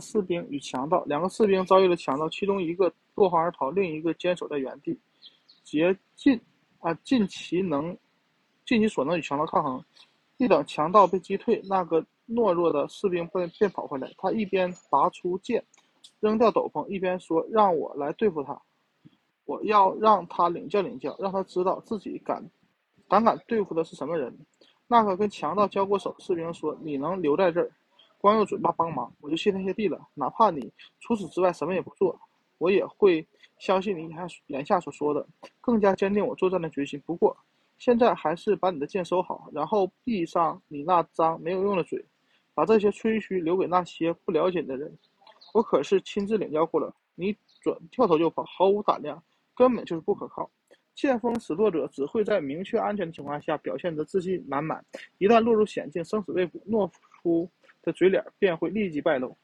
士兵与强盗。两个士兵遭遇了强盗，其中一个落荒而逃，另一个坚守在原地，竭尽啊尽其能，尽其所能与强盗抗衡。一等强盗被击退，那个懦弱的士兵便便跑回来。他一边拔出剑，扔掉斗篷，一边说：“让我来对付他。我要让他领教领教，让他知道自己敢胆敢对付的是什么人。”那个跟强盗交过手士兵说：“你能留在这儿，光用嘴巴帮忙，我就谢天谢地了。哪怕你除此之外什么也不做，我也会相信你眼眼下所说的，更加坚定我作战的决心。不过，现在还是把你的剑收好，然后闭上你那张没有用的嘴，把这些吹嘘留给那些不了解的人。我可是亲自领教过了，你准跳头就跑，毫无胆量，根本就是不可靠。”剑锋使舵者只会在明确安全的情况下表现得自信满满，一旦落入险境、生死未卜，懦夫的嘴脸便会立即败露。